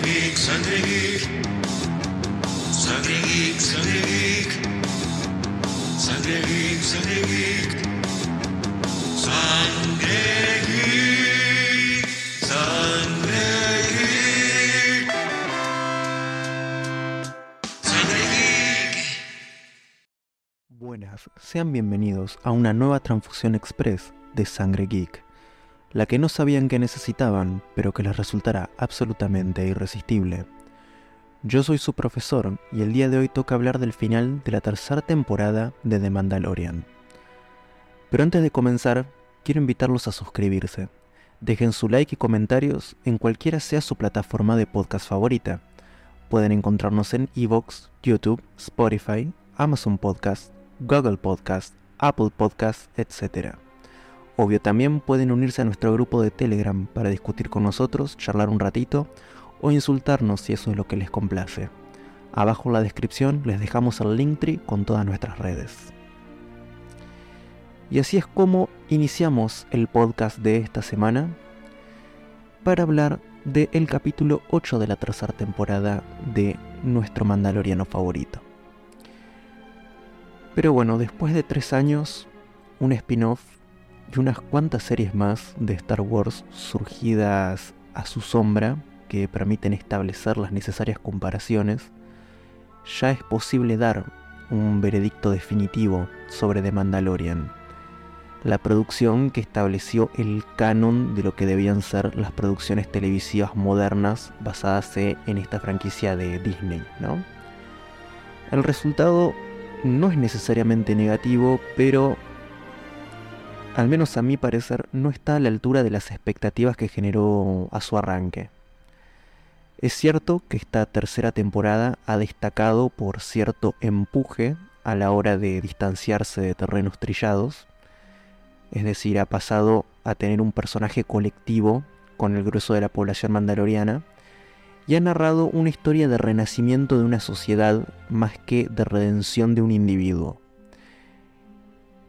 Geek, sangre geek. Sangre geek. Sangre geek. Sangre geek. Buenas, sean bienvenidos a una nueva transfusión express de Sangre Geek, la que no sabían que necesitaban, pero que les resultará absolutamente irresistible. Yo soy su profesor y el día de hoy toca hablar del final de la tercera temporada de The Mandalorian. Pero antes de comenzar, quiero invitarlos a suscribirse. Dejen su like y comentarios en cualquiera sea su plataforma de podcast favorita. Pueden encontrarnos en Evox, YouTube, Spotify, Amazon Podcast, Google Podcast, Apple Podcast, etc. Obvio también pueden unirse a nuestro grupo de Telegram para discutir con nosotros, charlar un ratito o insultarnos si eso es lo que les complace. Abajo en la descripción les dejamos el Linktree con todas nuestras redes. Y así es como iniciamos el podcast de esta semana para hablar del capítulo 8 de la tercera temporada de nuestro Mandaloriano favorito. Pero bueno, después de tres años, un spin-off y unas cuantas series más de Star Wars surgidas a su sombra que permiten establecer las necesarias comparaciones, ya es posible dar un veredicto definitivo sobre The Mandalorian, la producción que estableció el canon de lo que debían ser las producciones televisivas modernas basadas en esta franquicia de Disney, ¿no? El resultado no es necesariamente negativo, pero al menos a mi parecer, no está a la altura de las expectativas que generó a su arranque. Es cierto que esta tercera temporada ha destacado por cierto empuje a la hora de distanciarse de terrenos trillados, es decir, ha pasado a tener un personaje colectivo con el grueso de la población mandaloriana, y ha narrado una historia de renacimiento de una sociedad más que de redención de un individuo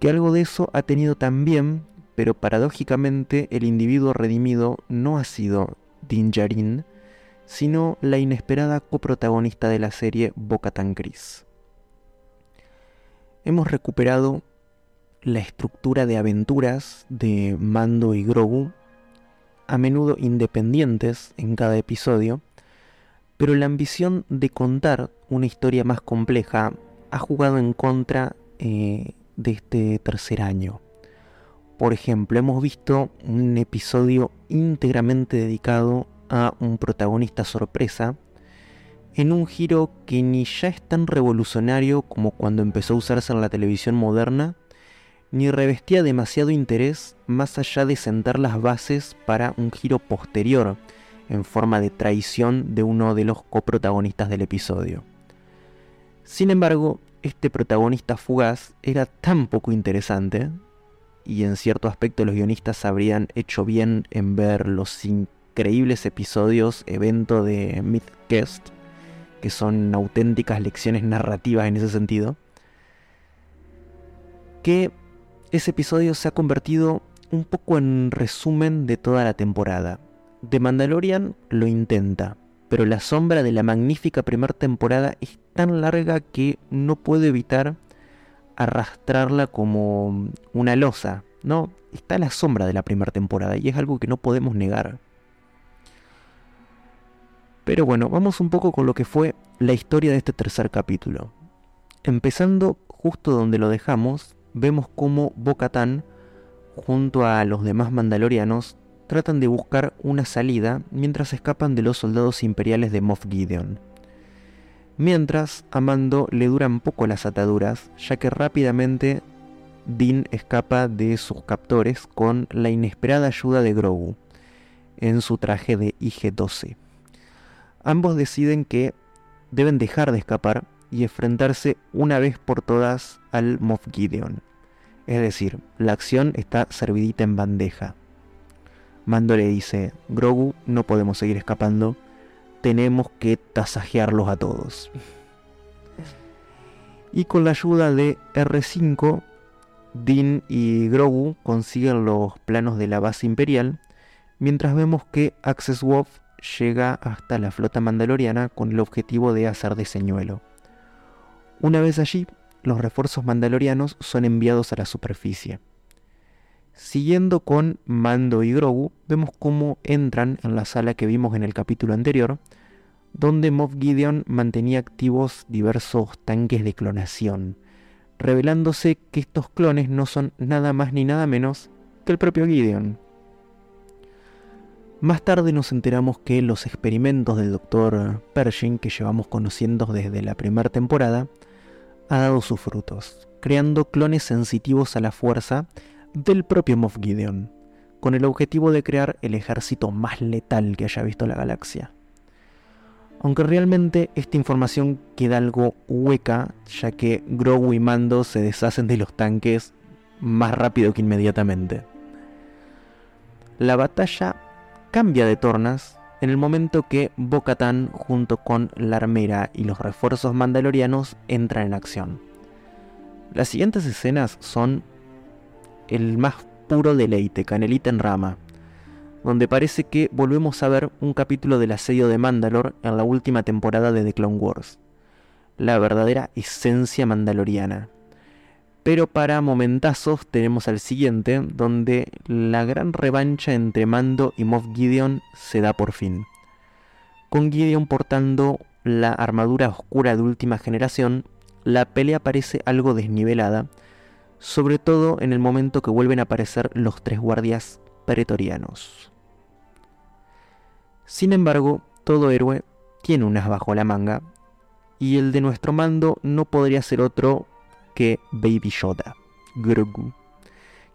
que algo de eso ha tenido también, pero paradójicamente el individuo redimido no ha sido Din Djarin, sino la inesperada coprotagonista de la serie Bo-Katan Kryze. Hemos recuperado la estructura de aventuras de Mando y Grogu, a menudo independientes en cada episodio, pero la ambición de contar una historia más compleja ha jugado en contra eh, de este tercer año. Por ejemplo, hemos visto un episodio íntegramente dedicado a un protagonista sorpresa, en un giro que ni ya es tan revolucionario como cuando empezó a usarse en la televisión moderna, ni revestía demasiado interés más allá de sentar las bases para un giro posterior, en forma de traición de uno de los coprotagonistas del episodio. Sin embargo, este protagonista fugaz era tan poco interesante, y en cierto aspecto los guionistas habrían hecho bien en ver los increíbles episodios evento de Mythcast, que son auténticas lecciones narrativas en ese sentido, que ese episodio se ha convertido un poco en resumen de toda la temporada. The Mandalorian lo intenta, pero la sombra de la magnífica primera temporada es tan larga que no puedo evitar arrastrarla como una losa, ¿no? Está la sombra de la primera temporada y es algo que no podemos negar. Pero bueno, vamos un poco con lo que fue la historia de este tercer capítulo. Empezando justo donde lo dejamos, vemos cómo Bo-Katan, junto a los demás mandalorianos, tratan de buscar una salida mientras escapan de los soldados imperiales de Moff Gideon. Mientras, a Mando le duran poco las ataduras, ya que rápidamente Din escapa de sus captores con la inesperada ayuda de Grogu en su traje de IG-12. Ambos deciden que deben dejar de escapar y enfrentarse una vez por todas al Moff Gideon. Es decir, la acción está servidita en bandeja. Mando le dice, Grogu, no podemos seguir escapando, tenemos que tasajearlos a todos. Y con la ayuda de R5, Din y Grogu consiguen los planos de la base imperial, mientras vemos que Access Wolf llega hasta la flota mandaloriana con el objetivo de hacer de señuelo. Una vez allí, los refuerzos mandalorianos son enviados a la superficie. Siguiendo con Mando y Grogu, vemos cómo entran en la sala que vimos en el capítulo anterior, donde Moff Gideon mantenía activos diversos tanques de clonación, revelándose que estos clones no son nada más ni nada menos que el propio Gideon. Más tarde nos enteramos que los experimentos del Dr. Pershing que llevamos conociendo desde la primera temporada ha dado sus frutos, creando clones sensitivos a la fuerza del propio Moff Gideon, con el objetivo de crear el ejército más letal que haya visto la galaxia. Aunque realmente esta información queda algo hueca, ya que Grogu y Mando se deshacen de los tanques más rápido que inmediatamente. La batalla cambia de tornas en el momento que Bo-Katan junto con la armera y los refuerzos mandalorianos entran en acción. Las siguientes escenas son el más puro deleite, canelita en rama, donde parece que volvemos a ver un capítulo del asedio de Mandalor en la última temporada de The Clone Wars, la verdadera esencia mandaloriana. Pero para momentazos tenemos al siguiente, donde la gran revancha entre Mando y Moff Gideon se da por fin. Con Gideon portando la armadura oscura de última generación, la pelea parece algo desnivelada, sobre todo en el momento que vuelven a aparecer los tres guardias pretorianos. Sin embargo, todo héroe tiene un as bajo la manga, y el de nuestro mando no podría ser otro que Baby Yoda, Grogu,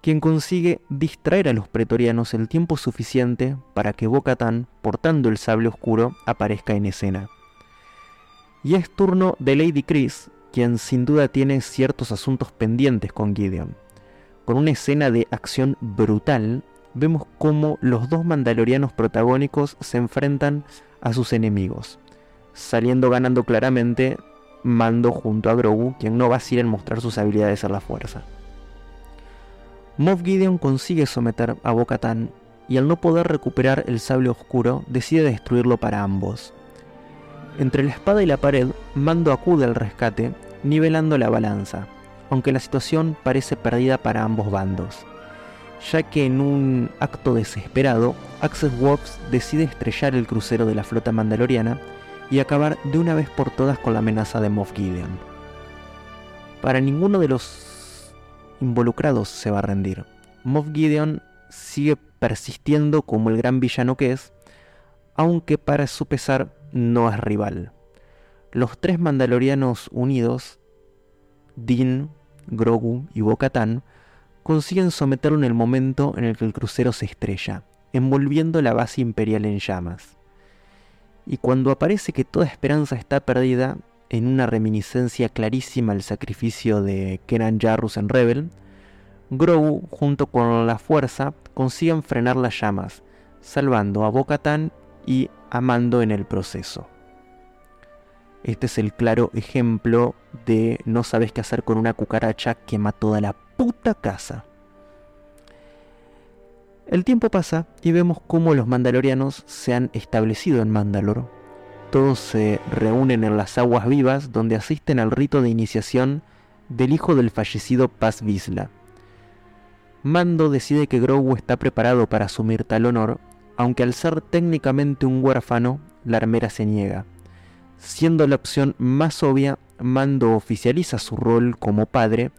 quien consigue distraer a los pretorianos el tiempo suficiente para que Bo-Katan, portando el sable oscuro, aparezca en escena. Y es turno de Lady Chris, quien sin duda tiene ciertos asuntos pendientes con Gideon. Con una escena de acción brutal, vemos cómo los dos mandalorianos protagónicos se enfrentan a sus enemigos, saliendo ganando claramente Mando junto a Grogu, quien no vacila en mostrar sus habilidades a la fuerza. Moff Gideon consigue someter a Bo-Katan y al no poder recuperar el sable oscuro decide destruirlo para ambos. Entre la espada y la pared, Mando acude al rescate, nivelando la balanza, aunque la situación parece perdida para ambos bandos, ya que en un acto desesperado, Access Warps decide estrellar el crucero de la flota mandaloriana y acabar de una vez por todas con la amenaza de Moff Gideon. Para ninguno de los involucrados se va a rendir. Moff Gideon sigue persistiendo como el gran villano que es, aunque para su pesar no es rival. Los tres mandalorianos unidos, Din, Grogu y Bo-Katan, consiguen someterlo en el momento en el que el crucero se estrella, envolviendo la base imperial en llamas y cuando aparece que toda esperanza está perdida, en una reminiscencia clarísima al sacrificio de Kenan Jarrus en Rebel, Grogu, junto con la fuerza, consiguen frenar las llamas, salvando a Bo-Katan y a Mando en el proceso. Este es el claro ejemplo de no sabes qué hacer con una cucaracha que mató toda la puta casa. El tiempo pasa y vemos cómo los mandalorianos se han establecido en Mandalor. Todos se reúnen en las aguas vivas donde asisten al rito de iniciación del hijo del fallecido Paz Vizla. Mando decide que Grogu está preparado para asumir tal honor, aunque al ser técnicamente un huérfano, la armera se niega. Siendo la opción más obvia, Mando oficializa su rol como padre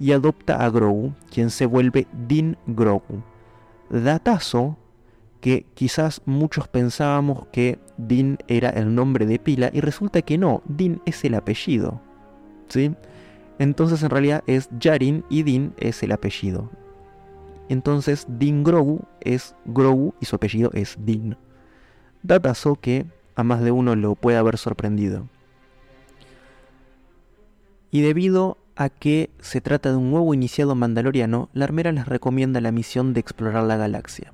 y adopta a Grogu, quien se vuelve Din Grogu datazo que quizás muchos pensábamos que Din era el nombre de pila y resulta que no, Din es el apellido. ¿Sí? Entonces en realidad es Yarin y Din es el apellido. Entonces Din Grogu es Grogu y su apellido es Din. Datazo que a más de uno lo puede haber sorprendido. Y debido a que se trata de un nuevo iniciado mandaloriano, la armera les recomienda la misión de explorar la galaxia.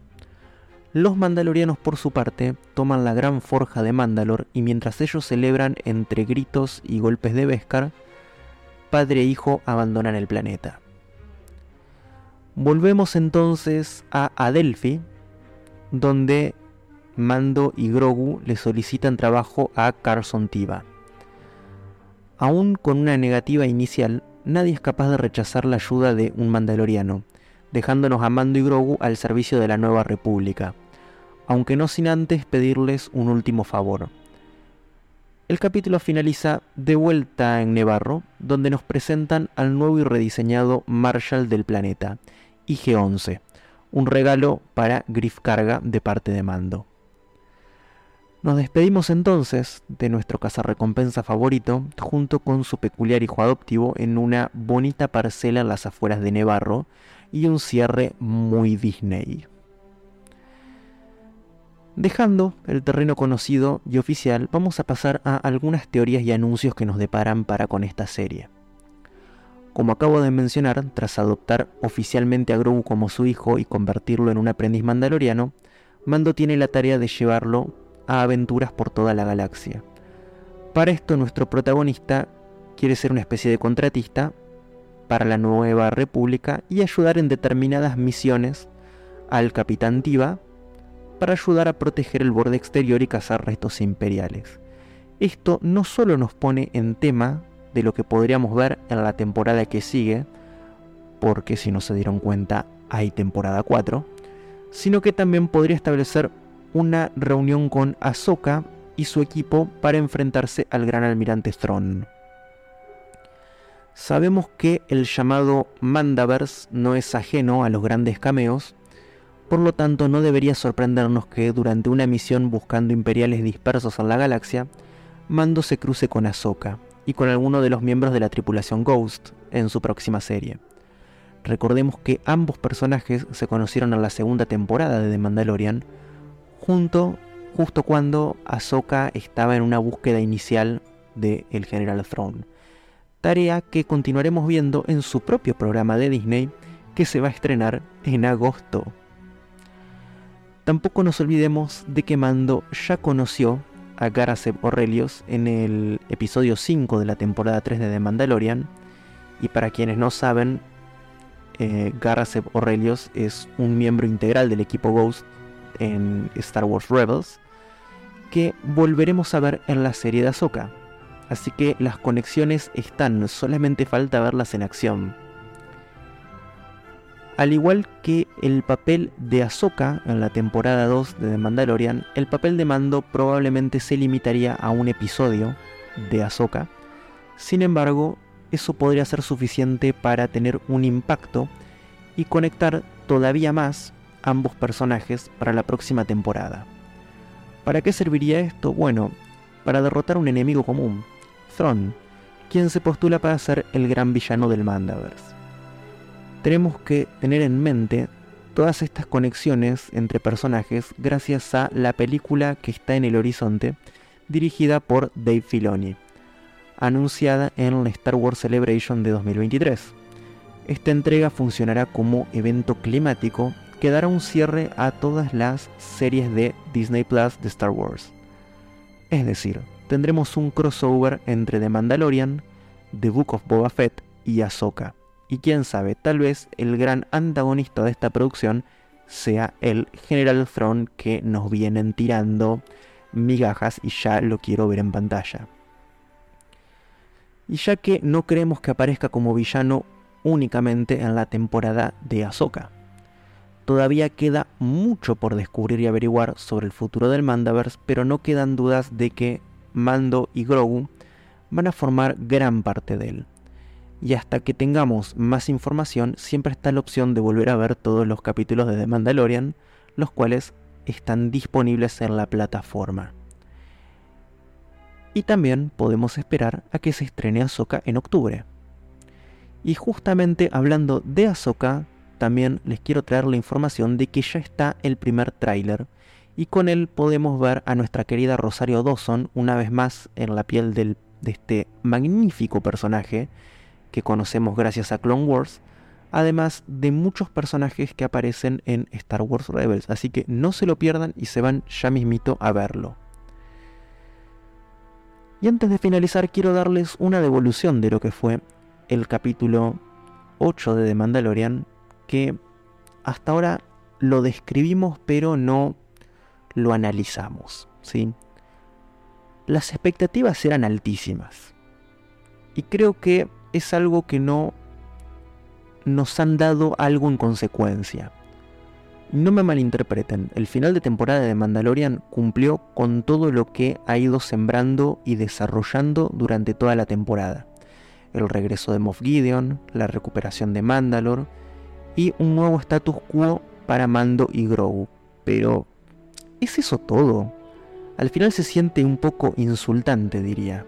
Los mandalorianos por su parte toman la gran forja de Mandalor y mientras ellos celebran entre gritos y golpes de Beskar, padre e hijo abandonan el planeta. Volvemos entonces a Adelphi, donde Mando y Grogu le solicitan trabajo a Carson Tiva. Aún con una negativa inicial, nadie es capaz de rechazar la ayuda de un mandaloriano, dejándonos a Mando y Grogu al servicio de la nueva república, aunque no sin antes pedirles un último favor. El capítulo finaliza de vuelta en Nevarro, donde nos presentan al nuevo y rediseñado Marshal del planeta, IG-11, un regalo para Griff Carga de parte de Mando. Nos despedimos entonces de nuestro cazarrecompensa favorito junto con su peculiar hijo adoptivo en una bonita parcela en las afueras de Nevarro y un cierre muy Disney. Dejando el terreno conocido y oficial, vamos a pasar a algunas teorías y anuncios que nos deparan para con esta serie. Como acabo de mencionar, tras adoptar oficialmente a Grogu como su hijo y convertirlo en un aprendiz mandaloriano, Mando tiene la tarea de llevarlo a aventuras por toda la galaxia. Para esto nuestro protagonista quiere ser una especie de contratista para la nueva república y ayudar en determinadas misiones al capitán Tiva para ayudar a proteger el borde exterior y cazar restos imperiales. Esto no solo nos pone en tema de lo que podríamos ver en la temporada que sigue, porque si no se dieron cuenta hay temporada 4, sino que también podría establecer una reunión con Ahsoka y su equipo para enfrentarse al gran almirante Thrawn. Sabemos que el llamado Mandaverse no es ajeno a los grandes cameos, por lo tanto, no debería sorprendernos que durante una misión buscando imperiales dispersos en la galaxia, Mando se cruce con Ahsoka y con alguno de los miembros de la tripulación Ghost en su próxima serie. Recordemos que ambos personajes se conocieron en la segunda temporada de The Mandalorian, junto, justo cuando Ahsoka estaba en una búsqueda inicial de el General Throne. Tarea que continuaremos viendo en su propio programa de Disney que se va a estrenar en agosto Tampoco nos olvidemos de que Mando ya conoció a Garaseb Aurelius en el episodio 5 de la temporada 3 de The Mandalorian. Y para quienes no saben, eh, Garaseb Aurelius es un miembro integral del equipo Ghost en Star Wars Rebels, que volveremos a ver en la serie de Ahsoka. Así que las conexiones están, solamente falta verlas en acción. Al igual que el papel de Ahsoka en la temporada 2 de The Mandalorian, el papel de Mando probablemente se limitaría a un episodio de Ahsoka. Sin embargo, eso podría ser suficiente para tener un impacto y conectar todavía más ambos personajes para la próxima temporada. ¿Para qué serviría esto? Bueno, para derrotar un enemigo común, Thrawn, quien se postula para ser el gran villano del Mandaverse tenemos que tener en mente todas estas conexiones entre personajes gracias a la película que está en el horizonte, dirigida por Dave Filoni, anunciada en la Star Wars Celebration de 2023. Esta entrega funcionará como evento climático que dará un cierre a todas las series de Disney Plus de Star Wars. Es decir, tendremos un crossover entre The Mandalorian, The Book of Boba Fett y Ahsoka. Y quién sabe, tal vez el gran antagonista de esta producción sea el General Throne que nos vienen tirando migajas y ya lo quiero ver en pantalla. Y ya que no creemos que aparezca como villano únicamente en la temporada de Ahsoka, todavía queda mucho por descubrir y averiguar sobre el futuro del Mandaverse, pero no quedan dudas de que Mando y Grogu van a formar gran parte de él y hasta que tengamos más información siempre está la opción de volver a ver todos los capítulos de The Mandalorian, los cuales están disponibles en la plataforma. Y también podemos esperar a que se estrene Ahsoka en octubre. Y justamente hablando de Ahsoka, también les quiero traer la información de que ya está el primer tráiler y con él podemos ver a nuestra querida Rosario Dawson una vez más en la piel de este magnífico personaje que conocemos gracias a Clone Wars, además de muchos personajes que aparecen en Star Wars Rebels, así que no se lo pierdan y se van ya mismito a verlo. Y antes de finalizar quiero darles una devolución de lo que fue el capítulo 8 de The Mandalorian, que hasta ahora lo describimos pero no lo analizamos, ¿sí? Las expectativas eran altísimas. Y creo que es algo que no nos han dado algo en consecuencia. No me malinterpreten, el final de temporada de Mandalorian cumplió con todo lo que ha ido sembrando y desarrollando durante toda la temporada. El regreso de Moff Gideon, la recuperación de Mandalore y un nuevo status quo para Mando y Grogu. Pero, ¿es eso todo? Al final se siente un poco insultante, diría.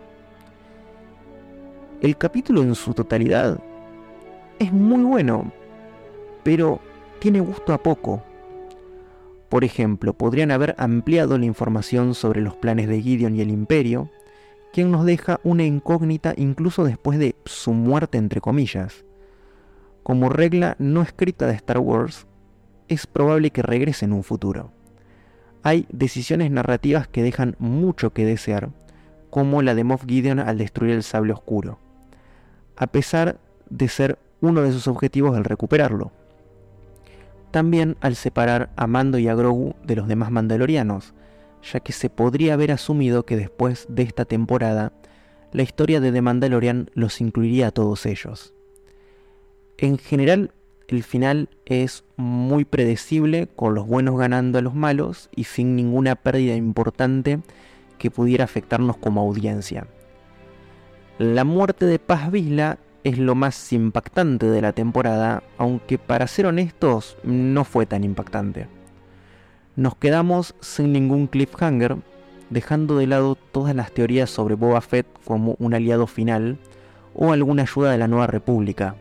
El capítulo en su totalidad es muy bueno, pero tiene gusto a poco. Por ejemplo, podrían haber ampliado la información sobre los planes de Gideon y el Imperio, quien nos deja una incógnita incluso después de su muerte entre comillas. Como regla no escrita de Star Wars, es probable que regrese en un futuro. Hay decisiones narrativas que dejan mucho que desear, como la de Moff Gideon al destruir el sable oscuro, a pesar de ser uno de sus objetivos el recuperarlo. También al separar a Mando y a Grogu de los demás mandalorianos, ya que se podría haber asumido que después de esta temporada, la historia de The Mandalorian los incluiría a todos ellos. En general, el final es muy predecible, con los buenos ganando a los malos y sin ninguna pérdida importante que pudiera afectarnos como audiencia. La muerte de Paz Vizla es lo más impactante de la temporada, aunque para ser honestos no fue tan impactante. Nos quedamos sin ningún cliffhanger, dejando de lado todas las teorías sobre Boba Fett como un aliado final o alguna ayuda de la Nueva República.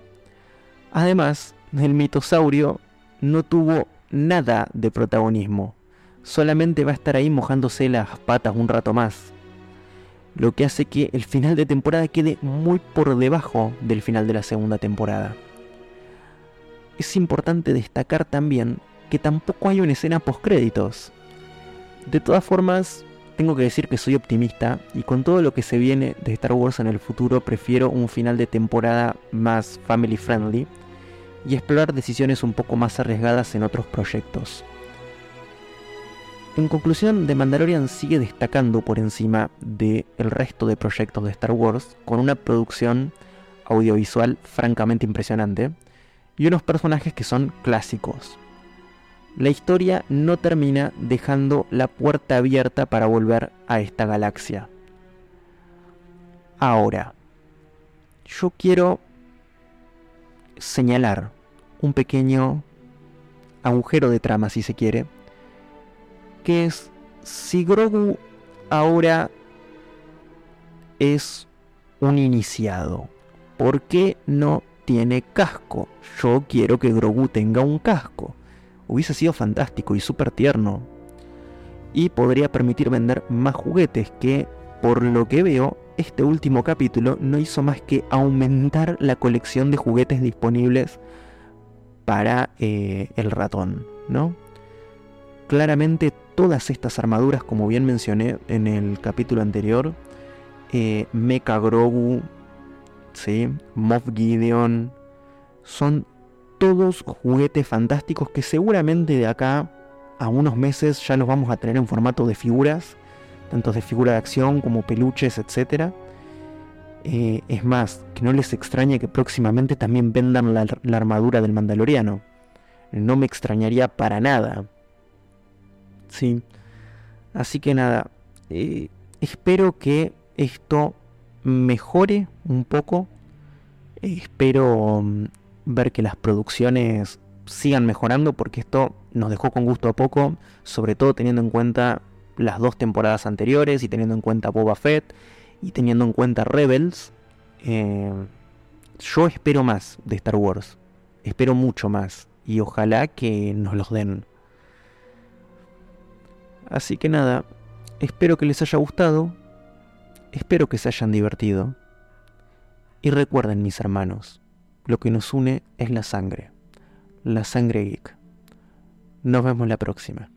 Además, el mitosaurio no tuvo nada de protagonismo, solamente va a estar ahí mojándose las patas un rato más lo que hace que el final de temporada quede muy por debajo del final de la segunda temporada. Es importante destacar también que tampoco hay una escena post créditos. De todas formas, tengo que decir que soy optimista y con todo lo que se viene de Star Wars en el futuro prefiero un final de temporada más family friendly y explorar decisiones un poco más arriesgadas en otros proyectos. En conclusión, The Mandalorian sigue destacando por encima del resto de proyectos de Star Wars, con una producción audiovisual francamente impresionante y unos personajes que son clásicos. La historia no termina dejando la puerta abierta para volver a esta galaxia. Ahora, yo quiero señalar un pequeño agujero de trama, si se quiere, que es si Grogu ahora es un iniciado, ¿por qué no tiene casco? Yo quiero que Grogu tenga un casco. Hubiese sido fantástico y súper tierno. Y podría permitir vender más juguetes que, por lo que veo, este último capítulo no hizo más que aumentar la colección de juguetes disponibles para eh, el ratón, ¿no? Claramente todas estas armaduras, como bien mencioné en el capítulo anterior, eh, Mecha Grogu, ¿sí? Moff Gideon, son todos juguetes fantásticos que seguramente de acá a unos meses ya los vamos a tener en formato de figuras, tanto de figura de acción como peluches, etc. Eh, es más, que no les extrañe que próximamente también vendan la, la armadura del Mandaloriano. No me extrañaría para nada. Sí. Así que nada, eh, espero que esto mejore un poco. espero mm, ver que las producciones sigan mejorando porque esto nos dejó con gusto a poco, sobre todo teniendo en cuenta las dos temporadas anteriores y teniendo en cuenta Boba Fett y teniendo en cuenta Rebels. Eh, yo espero más de Star Wars, espero mucho más y ojalá que nos los den. Así que nada, espero que les haya gustado, espero que se hayan divertido. Y recuerden mis hermanos, lo que nos une es la sangre, la sangre geek. Nos vemos la próxima.